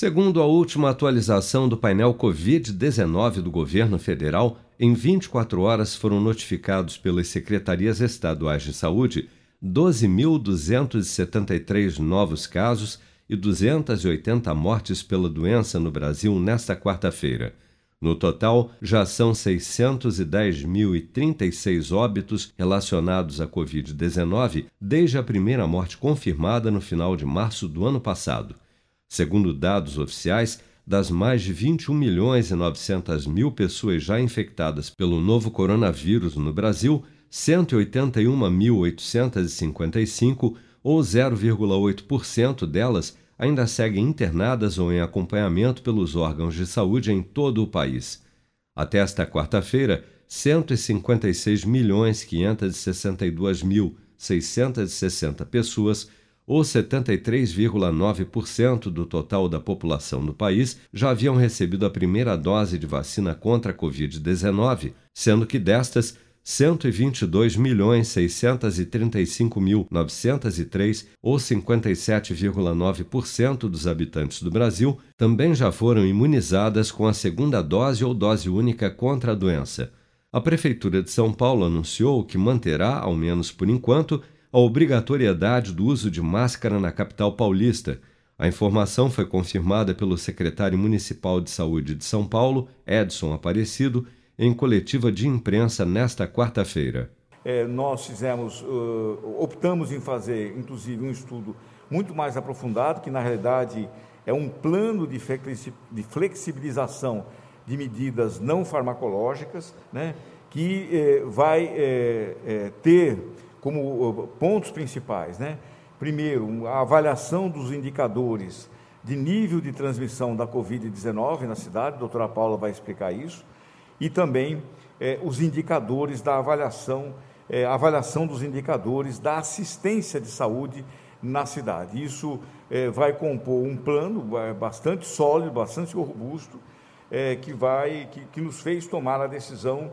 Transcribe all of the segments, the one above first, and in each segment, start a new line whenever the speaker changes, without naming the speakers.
Segundo a última atualização do painel Covid-19 do governo federal, em 24 horas foram notificados pelas secretarias estaduais de saúde 12.273 novos casos e 280 mortes pela doença no Brasil nesta quarta-feira. No total, já são 610.036 óbitos relacionados à Covid-19 desde a primeira morte confirmada no final de março do ano passado. Segundo dados oficiais, das mais de 21 milhões e 900 mil pessoas já infectadas pelo novo coronavírus no Brasil, 181.855, ou 0,8% delas, ainda seguem internadas ou em acompanhamento pelos órgãos de saúde em todo o país. Até esta quarta-feira, 156.562.660 pessoas ou 73,9% do total da população do país já haviam recebido a primeira dose de vacina contra a Covid-19, sendo que destas, 122.635.903, ou 57,9% dos habitantes do Brasil, também já foram imunizadas com a segunda dose ou dose única contra a doença. A Prefeitura de São Paulo anunciou que manterá, ao menos por enquanto, a obrigatoriedade do uso de máscara na capital paulista. A informação foi confirmada pelo secretário municipal de saúde de São Paulo, Edson Aparecido, em coletiva de imprensa nesta quarta-feira.
É, nós fizemos, uh, optamos em fazer, inclusive, um estudo muito mais aprofundado, que na realidade é um plano de flexibilização de medidas não farmacológicas, né, que eh, vai eh, eh, ter como pontos principais, né? Primeiro, a avaliação dos indicadores de nível de transmissão da Covid-19 na cidade, a doutora Paula vai explicar isso, e também eh, os indicadores da avaliação, eh, avaliação dos indicadores da assistência de saúde na cidade. Isso eh, vai compor um plano bastante sólido, bastante robusto, que, vai, que, que nos fez tomar a decisão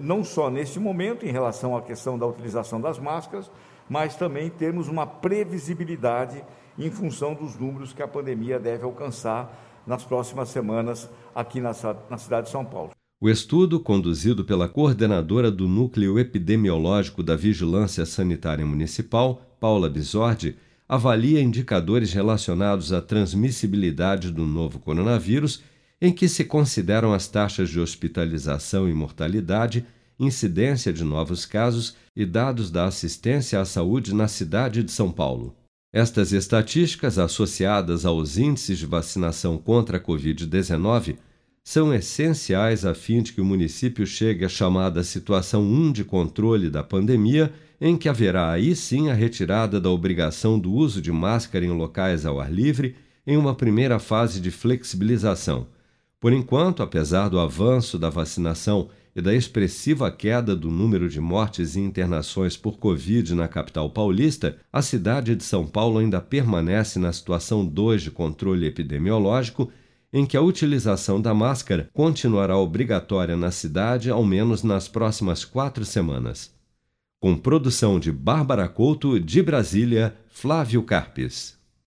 não só neste momento, em relação à questão da utilização das máscaras, mas também termos uma previsibilidade em função dos números que a pandemia deve alcançar nas próximas semanas aqui na, na cidade de São Paulo.
O estudo, conduzido pela coordenadora do Núcleo Epidemiológico da Vigilância Sanitária Municipal, Paula Bisordi, avalia indicadores relacionados à transmissibilidade do novo coronavírus em que se consideram as taxas de hospitalização e mortalidade, incidência de novos casos e dados da assistência à saúde na cidade de São Paulo. Estas estatísticas, associadas aos índices de vacinação contra a Covid-19, são essenciais a fim de que o município chegue à chamada situação 1 de controle da pandemia, em que haverá aí sim a retirada da obrigação do uso de máscara em locais ao ar livre em uma primeira fase de flexibilização por enquanto, apesar do avanço da vacinação e da expressiva queda do número de mortes e internações por Covid na capital paulista, a cidade de São Paulo ainda permanece na situação 2 de controle epidemiológico, em que a utilização da máscara continuará obrigatória na cidade ao menos nas próximas quatro semanas. Com produção de Bárbara Couto, de Brasília, Flávio Carpes.